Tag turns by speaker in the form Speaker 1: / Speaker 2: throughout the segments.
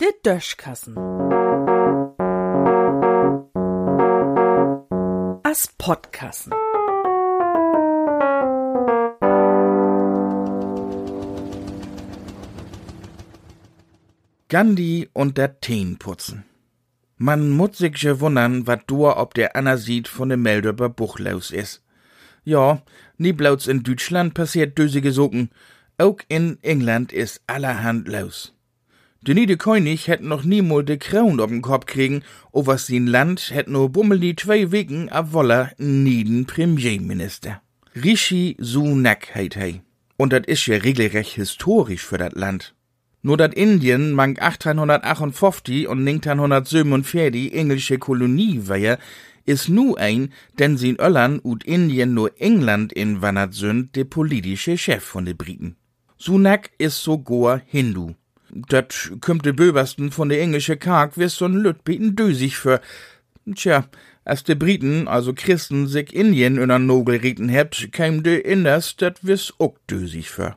Speaker 1: Der Döschkassen. As Podkassen.
Speaker 2: Gandhi und der Teenputzen. Man muss sich schon wundern, wat du ob der Anna sieht von dem Meldöber Buch los is. Ja, nie bloß in Deutschland passiert dösige Socken. Auch in England is allerhand los. De niede König hätt noch niemol de Kraun ob'n Kopf kriegen, o was sin Land hätt nur bummel die zwei Wegen a woller nieden Premierminister. Rishi Sunak heit hei. Und dat is ja regelrecht historisch für dat Land. Nur dat Indien mang 1858 und 1947 englische Kolonie war, is nu ein, denn sin Öllern ut Indien nur England in wannert sünd de politische Chef von de Briten. Sunak is sogar Hindu. Dat kümmt de Böbersten von de englische Karg wis so'n Lütbeten dösig für. Tja, als de Briten, also Christen, sich Indien in an Nogel rieten hebt, käm de Inders dat wis ook dösig für.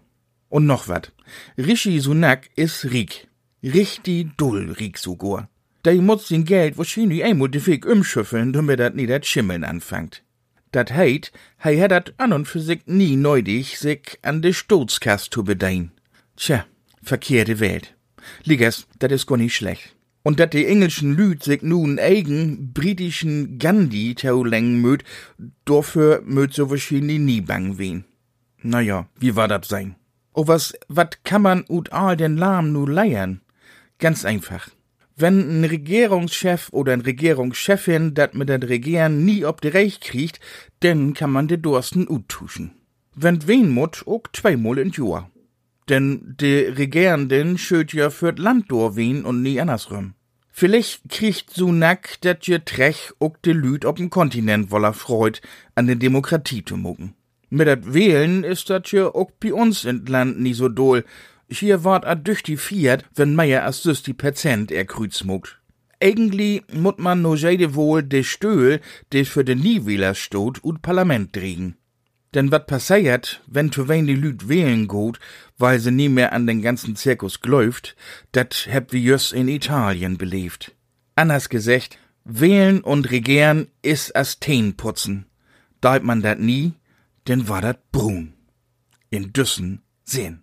Speaker 2: Und noch wat. Rishi Sunak is rik. Richtig dull rik sogar. Dei muss sin Geld wahrscheinlich einmal de Weg umschüffeln, damit dat nie dat Schimmeln anfangt. Dat heit, hei hat dat an und für sich nie neudig, sich an de Sturzkast zu bedein. Tja, verkehrte Welt. Liggers, dat is gar nicht schlecht. Und dat die englischen Lüd sich nun eigen britischen Gandhi taulengen möt, dafür möt so wahrscheinlich nie bang wen. Na ja, wie war dat sein? O was, wat kann man ut all den Lahm nu leiern? Ganz einfach. Wenn ein Regierungschef oder ein Regierungschefin dat mit den Regieren nie ob de Recht kriegt, denn kann man de Dursten ut tuschen. Wenn wen mut, ook zweimal in Jahr. Denn de Regierenden schöt ja fürt Land wen und nie andersrum. Vielleicht kriegt Sunak dat je Trech ook de Lüd ob'n Kontinent woller Freud an de Demokratie zu mucken. Mit dat Wählen ist dat ja auch bei uns in Land nie so doll. Hier wart a Fiat, wenn Meier as süß die Patient er krüzmuckt. Eigentlich mut man no jede wohl de Stöhl, de für de Niewähler stot, ut Parlament drehen. Denn wat passiert, wenn zu wen die Lüd wählen gut, weil sie nie mehr an den ganzen Zirkus gläuft, dat heb wir jöss in Italien belebt. Anders gesagt, wählen und regieren is as Teen putzen. Deit man dat nie, denn war dat brun. In Düssen sehen.